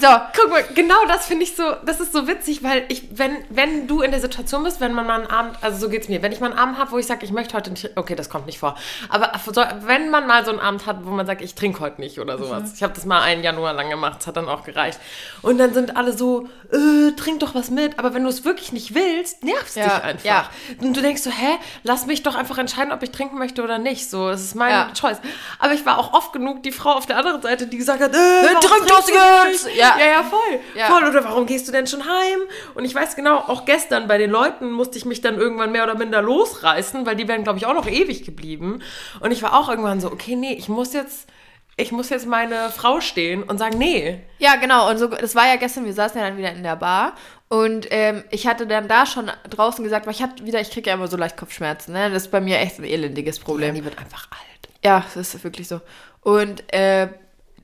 so, Guck mal, genau das finde ich so, das ist so witzig, weil ich, wenn, wenn du in der Situation bist, wenn man mal einen Abend, also so geht's mir, wenn ich mal einen Abend habe, wo ich sage, ich möchte heute nicht, okay, das kommt nicht vor, aber so, wenn man mal so einen Abend hat, wo man sagt, ich trinke heute nicht oder sowas, ich habe das mal einen Januar lang gemacht, das hat dann auch gereicht und dann sind alle so, äh, trink doch was mit, aber wenn du es wirklich nicht willst, nervst Ja, dich einfach. ja. Und du denkst so, hä, lass mich doch einfach entscheiden, ob ich trinken möchte oder nicht, so, es ist meine Ja. Choice. Aber ich war auch oft genug die Frau auf der anderen Seite, die gesagt hat, äh, warum trink das jetzt! Ja. ja, ja, voll. Ja. Voll. Oder warum gehst du denn schon heim? Und ich weiß genau, auch gestern bei den Leuten musste ich mich dann irgendwann mehr oder minder losreißen, weil die wären, glaube ich, auch noch ewig geblieben. Und ich war auch irgendwann so, okay, nee, ich muss jetzt, ich muss jetzt meine Frau stehen und sagen, nee. Ja, genau. Und so, das war ja gestern, wir saßen ja dann wieder in der Bar. Und ähm, ich hatte dann da schon draußen gesagt, weil ich hatte wieder, ich kriege ja immer so leicht Kopfschmerzen, ne? Das ist bei mir echt ein elendiges Problem. Die wird einfach alt. Ja, das ist wirklich so. Und äh,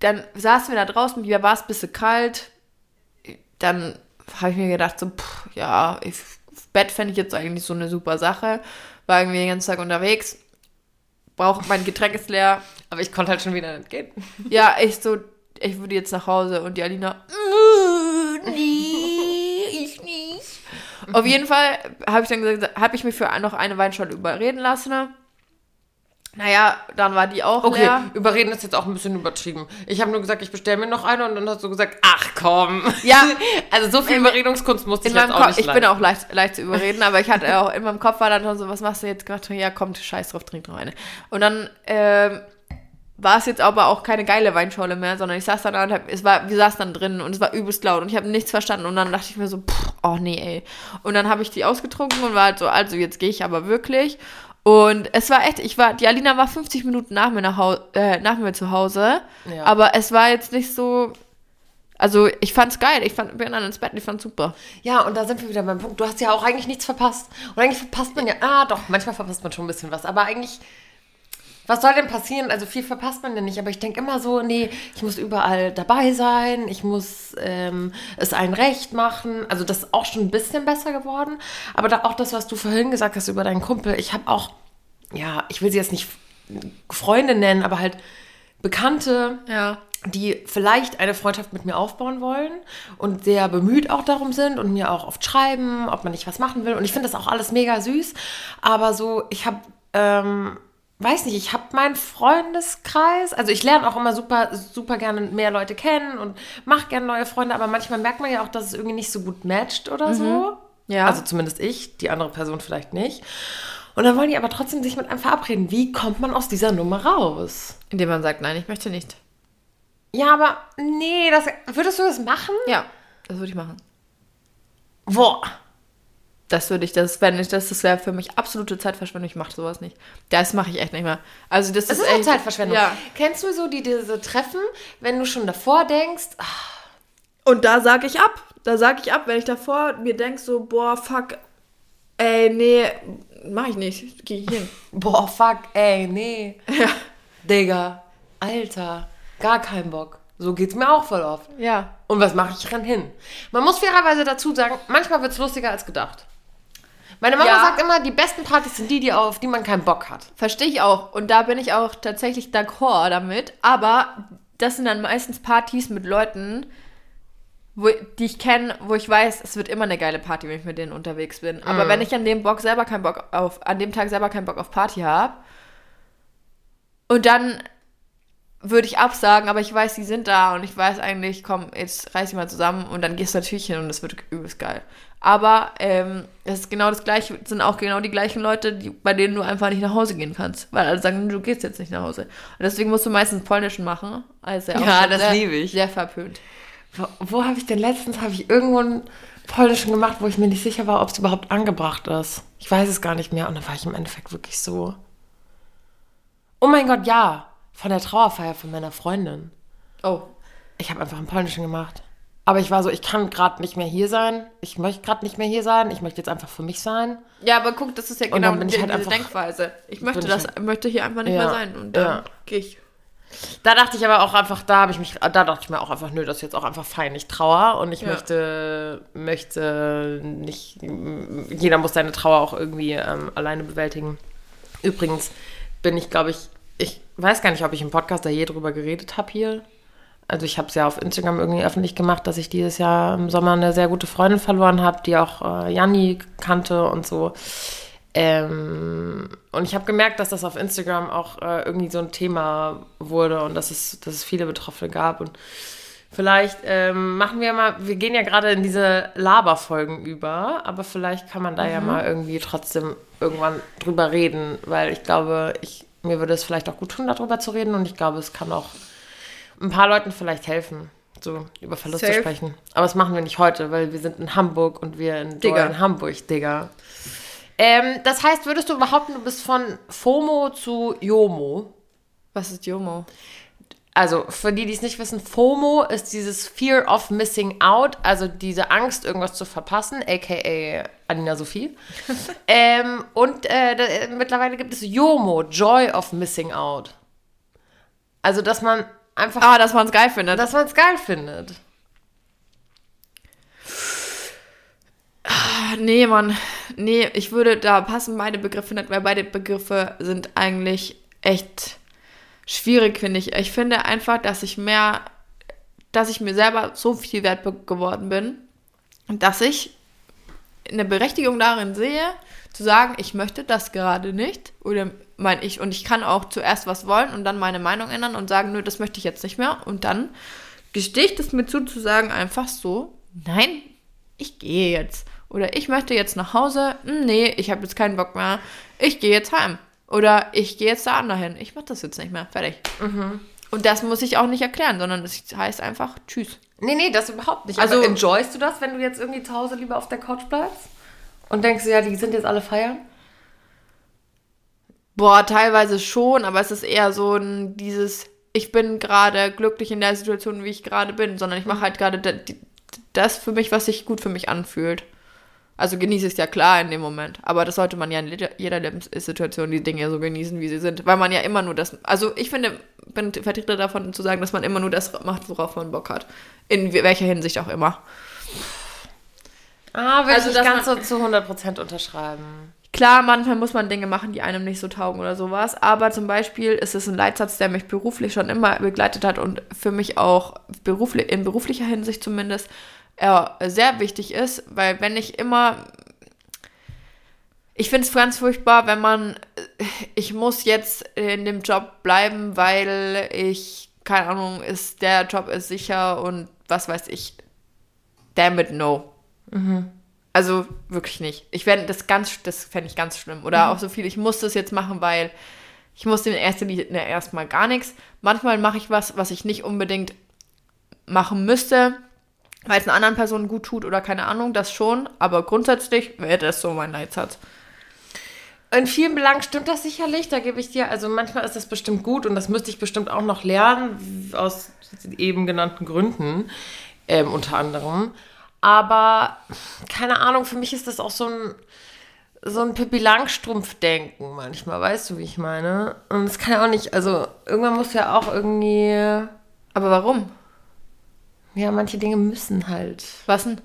dann saßen wir da draußen, mir war es ein bisschen kalt. Dann habe ich mir gedacht, so, pff, ja, ich, Bett fände ich jetzt eigentlich so eine super Sache. War irgendwie den ganzen Tag unterwegs. Braucht mein Getränk ist leer. Aber ich konnte halt schon wieder nicht gehen. (laughs) Ja, ich so, ich würde jetzt nach Hause und die Alina, "Äh, nee, ich nicht. Auf jeden Fall habe ich dann gesagt, habe ich mich für noch eine Weinschale überreden lassen. Naja, dann war die auch Okay, leer. überreden ist jetzt auch ein bisschen übertrieben. Ich habe nur gesagt, ich bestelle mir noch eine und dann hast du gesagt, ach komm. Ja. (laughs) Also so viel Überredungskunst musste ich jetzt auch Kopf, nicht ich bin auch leicht, leicht zu überreden, aber ich hatte auch in meinem Kopf war dann schon so, was machst du jetzt gerade? Ja, komm, scheiß drauf, trink noch eine. Und dann ähm, war es jetzt aber auch keine geile Weinschorle mehr, sondern ich saß dann da und hab, es war, wir saßen dann drin und es war übelst laut und ich habe nichts verstanden und dann dachte ich mir so, pff, oh nee, ey. Und dann habe ich die ausgetrunken und war halt so, also jetzt gehe ich aber wirklich. Und es war echt, ich war, die Alina war 50 Minuten nach mir, nach, Hau äh, nach mir zu Hause, Ja. aber es war jetzt nicht so, also ich fand's geil, ich fand, bin dann ins Bett, ich fand's super. Ja, und da sind wir wieder beim Punkt. Du hast ja auch eigentlich nichts verpasst. Und eigentlich verpasst man ja, ah doch, manchmal verpasst man schon ein bisschen was. Aber eigentlich, was soll denn passieren? Also viel verpasst man ja nicht. Aber ich denke immer so, nee, ich muss überall dabei sein. Ich muss ähm, es allen recht machen. Also das ist auch schon ein bisschen besser geworden. Aber da auch das, was du vorhin gesagt hast über deinen Kumpel. Ich habe auch, ja, ich will sie jetzt nicht Freunde nennen, aber halt Bekannte, Ja. die vielleicht eine Freundschaft mit mir aufbauen wollen und sehr bemüht auch darum sind und mir auch oft schreiben, ob man nicht was machen will. Und ich finde das auch alles mega süß. Aber so, ich habe, ähm, weiß nicht, ich habe meinen Freundeskreis. Also ich lerne auch immer super, super gerne mehr Leute kennen und mache gerne neue Freunde. Aber manchmal merkt man ja auch, dass es irgendwie nicht so gut matcht oder so. Ja. Also zumindest ich, die andere Person vielleicht nicht. Und dann wollen die aber trotzdem sich mit einem verabreden. Wie kommt man aus dieser Nummer raus? Indem man sagt, nein, ich möchte nicht. Ja, aber nee, das, würdest du das machen? Ja, das würde ich machen. Boah. Das würde ich, das, wenn ich, das, das wäre für mich absolute Zeitverschwendung. Ich mache sowas nicht. Das mache ich echt nicht mehr. Also das, Das ist ist auch echt, Zeitverschwendung. Ja. Kennst du so die diese Treffen, wenn du schon davor denkst, ach, Und da sage ich ab. Da sage ich ab, wenn ich davor mir denke, so, boah, fuck, ey, nee, mach ich nicht. Geh ich hin. (laughs) boah, fuck, ey, nee, (laughs) Ja. Digga, Alter, gar kein Bock. So geht's mir auch voll oft. Ja. Und was mache ich? Ich renn hin. Man muss fairerweise dazu sagen, manchmal wird's lustiger als gedacht. Meine Mama Ja. sagt immer, die besten Partys sind die, die auf die man keinen Bock hat. Verstehe ich auch. Und da bin ich auch tatsächlich d'accord damit. Aber das sind dann meistens Partys mit Leuten, wo, die ich kenne, wo ich weiß, es wird immer eine geile Party, wenn ich mit denen unterwegs bin. Aber wenn ich an dem Bock selber keinen Bock auf, an dem Tag selber keinen Bock auf Party habe und dann würde ich absagen, aber ich weiß, die sind da und ich weiß eigentlich, komm, jetzt reiß ich mal zusammen und dann gehst du natürlich hin und es wird übelst geil. Aber ähm, das ist genau das gleiche, sind auch genau die gleichen Leute, die, bei denen du einfach nicht nach Hause gehen kannst. Weil alle sagen, du gehst jetzt nicht nach Hause. Und deswegen musst du meistens Polnischen machen. Also Ja, das sehr, liebe ich. Sehr verpönt. Wo, wo habe ich denn letztens, habe ich irgendwo einen polnischen gemacht, wo ich mir nicht sicher war, ob es überhaupt angebracht ist. Ich weiß es gar nicht mehr. Und dann war ich im Endeffekt wirklich so. Oh mein Gott, ja. Von der Trauerfeier von meiner Freundin. Oh. Ich habe einfach einen polnischen gemacht. Aber ich war so, ich kann gerade nicht mehr hier sein. Ich möchte gerade nicht mehr hier sein. Ich möchte jetzt einfach für mich sein. Ja, aber guck, das ist ja genau die, halt diese Denkweise. Ich möchte das, ich- möchte hier einfach nicht Ja, mehr sein. Und dann ja. gehe ich. Da dachte ich aber auch einfach, da habe ich mich, da dachte ich mir auch einfach, nö, das ist jetzt auch einfach fein, ich trauer und ich Ja. möchte, möchte nicht, jeder muss seine Trauer auch irgendwie ähm, alleine bewältigen. Übrigens bin ich, glaube ich, ich weiß gar nicht, ob ich im Podcast da je drüber geredet habe hier. Also ich habe es ja auf Instagram irgendwie öffentlich gemacht, dass ich dieses Jahr im Sommer eine sehr gute Freundin verloren habe, die auch äh, Janni kannte und so. Ähm, und ich habe gemerkt, dass das auf Instagram auch äh, irgendwie so ein Thema wurde und dass es, dass es viele Betroffene gab. Und vielleicht ähm, machen wir mal, wir gehen ja gerade in diese Laberfolgen über, aber vielleicht kann man da ja mal irgendwie trotzdem irgendwann drüber reden, weil ich glaube, ich, mir würde es vielleicht auch gut tun, darüber zu reden und ich glaube, es kann auch ein paar Leuten vielleicht helfen, so über Verlust zu Safe. sprechen. Aber das machen wir nicht heute, weil wir sind in Hamburg und wir in, Digga. in Hamburg, Digga. Ähm, das heißt, würdest du behaupten, du bist von FOMO zu JOMO? Was ist Jomo? Also für die, die es nicht wissen, FOMO ist dieses Fear of Missing Out, also diese Angst, irgendwas zu verpassen, aka Anina Sophie. (laughs) ähm, und äh, da, mittlerweile gibt es JOMO, Joy of Missing Out. Also, dass man einfach, Ah, dass man es geil findet. dass man es geil findet. Ah, nee, Mann. Nee, ich würde, da passen beide Begriffe nicht, weil beide Begriffe sind eigentlich echt schwierig, finde ich. Ich finde einfach, dass ich mehr, dass ich mir selber so viel wert geworden bin, dass ich eine Berechtigung darin sehe, zu sagen, ich möchte das gerade nicht oder mein ich und ich kann auch zuerst was wollen und dann meine Meinung ändern und sagen, nö, das möchte ich jetzt nicht mehr und dann gestehe ich das mir zu, zu sagen einfach so, nein, ich gehe jetzt oder ich möchte jetzt nach Hause, hm, nee, ich habe jetzt keinen Bock mehr, ich gehe jetzt heim oder ich gehe jetzt da anders hin, ich mache das jetzt nicht mehr, fertig. Und das muss ich auch nicht erklären, sondern es heißt einfach Tschüss. Nee, nee, das überhaupt nicht. Also- Also enjoyst du das, wenn du jetzt irgendwie zu Hause lieber auf der Couch bleibst? Und denkst du, ja, die sind jetzt alle feiern? Boah, teilweise schon, aber es ist eher so ein dieses, ich bin gerade glücklich in der Situation, wie ich gerade bin, sondern ich mache halt gerade das für mich, was sich gut für mich anfühlt. Also genieße ich es ja klar in dem Moment, aber das sollte man ja in jeder- Lebenssituation die Dinge so genießen, wie sie sind, weil man ja immer nur das, also ich finde, bin Vertreter davon zu sagen, dass man immer nur das macht, worauf man Bock hat. In welcher Hinsicht auch immer. Ah, will Also, ich ganz so zu 100% unterschreiben. Klar, manchmal muss man Dinge machen, die einem nicht so taugen oder sowas. Aber zum Beispiel ist es ein Leitsatz, der mich beruflich schon immer begleitet hat und für mich auch beruflich, in beruflicher Hinsicht zumindest äh, sehr wichtig ist, weil wenn ich immer. Ich finde es ganz furchtbar, wenn man. Ich muss jetzt in dem Job bleiben, weil ich. Keine Ahnung, ist der Job ist sicher und was weiß ich. Damn it, no. Also wirklich nicht. Ich fände das ganz, das fände ich ganz schlimm. Oder auch so viel, ich muss das jetzt machen, weil ich musste in erster Linie erstmal gar nichts. Manchmal mache ich was, was ich nicht unbedingt machen müsste. weil es einer anderen Person gut tut oder keine Ahnung, das schon. Aber grundsätzlich wäre das so mein Leitsatz. In vielen Belangen stimmt das sicherlich, da gebe ich dir, also manchmal ist das bestimmt gut und das müsste ich bestimmt auch noch lernen, aus eben genannten Gründen, ähm, unter anderem. Aber keine Ahnung, für mich ist das auch so ein, so ein Pippi Langstrumpf-Denken manchmal, weißt du, wie ich meine? Und es kann ja auch nicht, also irgendwann muss ja auch irgendwie, Aber warum? ja, manche Dinge müssen halt. Was denn?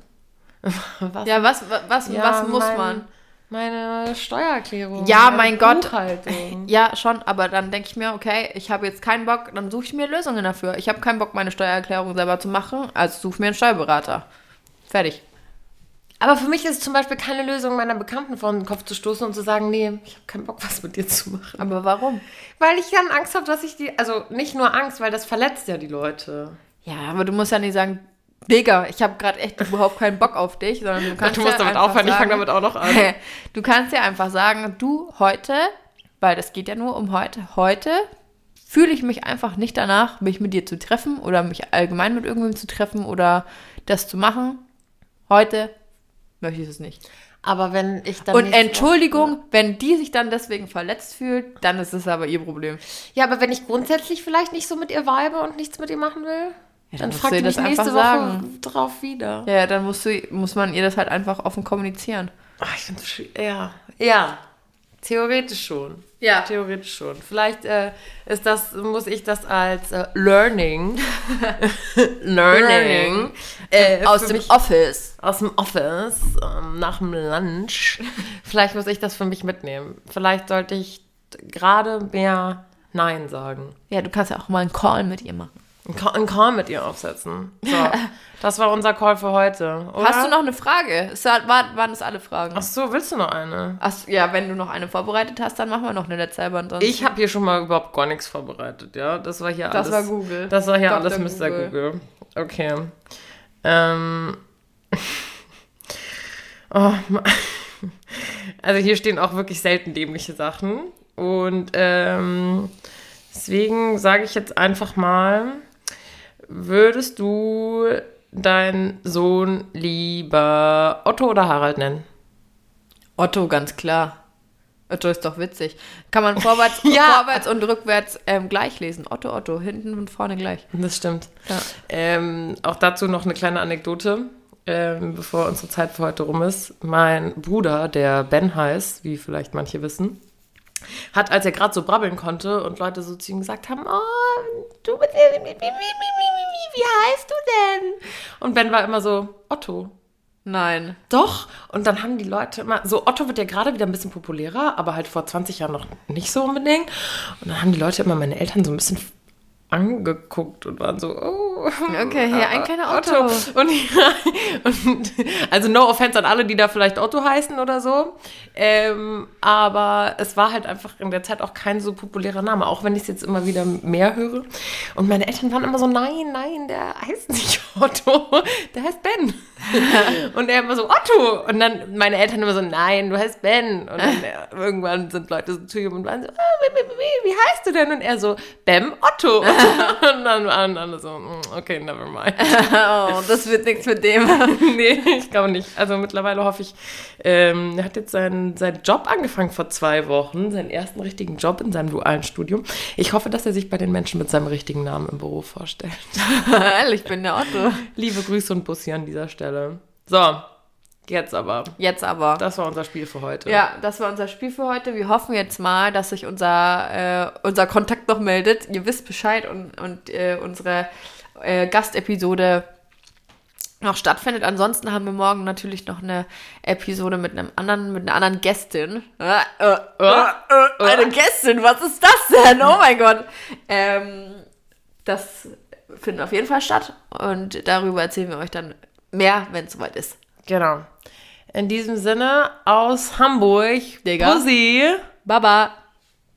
(laughs) Was? Ja, was, wa- was, Ja, was muss mein- man? Meine Steuererklärung. Ja, mein Gott. (laughs) Ja, schon, aber dann denke ich mir, okay, ich habe jetzt keinen Bock, dann suche ich mir Lösungen dafür. Ich habe keinen Bock, meine Steuererklärung selber zu machen, also suche mir einen Steuerberater. Fertig. Aber für mich ist es zum Beispiel keine Lösung, meiner Bekannten vor den Kopf zu stoßen und zu sagen, nee, ich habe keinen Bock, (laughs) was mit dir zu machen. Aber warum? Weil ich dann Angst habe, dass ich die, also nicht nur Angst, weil das verletzt ja die Leute. Ja, aber du musst ja nicht sagen, Digga, ich habe gerade echt überhaupt keinen Bock auf dich, sondern du (laughs) kannst du musst ja damit aufhören, ich sagen, fange damit auch noch an. (laughs) Du kannst ja einfach sagen, du heute, weil das geht ja nur um heute, heute fühle ich mich einfach nicht danach, mich mit dir zu treffen oder mich allgemein mit irgendwem zu treffen oder das zu machen. Heute möchte ich es nicht. Aber wenn ich dann. Und Entschuldigung, wenn die sich dann deswegen verletzt fühlt, dann ist es aber ihr Problem. Woche- Ja, aber wenn ich grundsätzlich vielleicht nicht so mit ihr vibe und nichts mit ihr machen will, Ja, dann dann fragt ihr mich das nächste Woche sagen. drauf wieder. Ja, dann musst du, muss man ihr das halt einfach offen kommunizieren. Ach, ich finde es Ja. Ja. Theoretisch schon. Ja. Theoretisch schon. Vielleicht äh, ist das, muss ich das als äh, Learning, (laughs) Learning, äh, Aus dem mich- Office. aus dem Office ähm, nach dem Lunch. (laughs) Vielleicht muss ich das für mich mitnehmen. Vielleicht sollte ich gerade mehr Nein sagen. Ja, du kannst ja auch mal einen Call mit ihr machen. Einen Call, mit ihr aufsetzen. So, (laughs) das war unser Call für heute. Oder? Hast du noch eine Frage? Es war, war- waren das alle Fragen? Ach so, willst du noch eine? Ach, so, ja, wenn du noch eine vorbereitet hast, dann machen wir noch eine letzte selber. Ansonsten. Ich habe hier schon mal überhaupt gar nichts vorbereitet, ja. Das war hier Das alles. war Google. Das war hier Dr. alles Mr. Google. Google. Okay. Ähm. (laughs) Oh, (laughs) also hier stehen auch wirklich selten dämliche Sachen. Und ähm, deswegen sage ich jetzt einfach mal, würdest du deinen Sohn lieber Otto oder Harald nennen? Otto, ganz klar. Otto ist doch witzig. Kann man vorwärts, (laughs) Ja. vorwärts und rückwärts ähm, gleich lesen. Otto, Otto, hinten und vorne gleich. Das stimmt. Ja. Ähm, auch dazu noch eine kleine Anekdote, ähm, bevor unsere Zeit für heute rum ist. Mein Bruder, der Ben heißt, wie vielleicht manche wissen, hat, als er gerade so brabbeln konnte und Leute so zu ihm gesagt haben, oh, du bist, wie, wie, wie, wie, wie, wie heißt du denn? Und Ben war immer so, Otto. Nein. Doch. Und dann haben die Leute immer, so Otto wird ja gerade wieder ein bisschen populärer, aber halt vor 20 Jahren noch nicht so unbedingt. Und dann haben die Leute immer meine Eltern so ein bisschen angeguckt und waren so, oh. Okay, hier ein kleiner Otto. Und, ja, (laughs) und also no offense an alle, die da vielleicht Otto heißen oder so. Ähm, aber es war halt einfach in der Zeit auch kein so populärer Name, auch wenn ich es jetzt immer wieder mehr höre. Und meine Eltern waren immer so, nein, nein, der heißt nicht (laughs) Otto, der heißt Ben. (laughs) und er immer so, Otto. Und dann meine Eltern immer so, nein, du heißt Ben. Und dann äh, irgendwann sind Leute so zu ihm und waren so, ah, wie, wie, wie, wie heißt du denn? Und er so, Bem Otto. (laughs) und dann waren alle so, "Mm, okay, never mind. (laughs) Oh, das wird nichts mit dem. (laughs) nee, ich glaube nicht. Also mittlerweile hoffe ich, ähm, er hat jetzt seinen, seinen Job angefangen vor zwei Wochen, seinen ersten richtigen Job in seinem dualen Studium. Ich hoffe, dass er sich bei den Menschen mit seinem richtigen Namen im Büro vorstellt. ich bin der Otto. Liebe Grüße und Bussi an dieser Stelle. So, jetzt aber. Jetzt aber. Das war unser Spiel für heute. Ja, das war unser Spiel für heute. Wir hoffen jetzt mal, dass sich unser, äh, unser Kontakt noch meldet. Ihr wisst Bescheid und, und äh, unsere äh, Gastepisode noch stattfindet. Ansonsten haben wir morgen natürlich noch eine Episode mit einem anderen, mit einer anderen Gästin. Äh, äh, äh, eine Gästin, was ist das denn? Oh mein Gott. Ähm, das findet auf jeden Fall statt und darüber erzählen wir euch dann mehr, wenn es soweit ist. Genau. In diesem Sinne aus Hamburg. Digga. Bussi. Baba.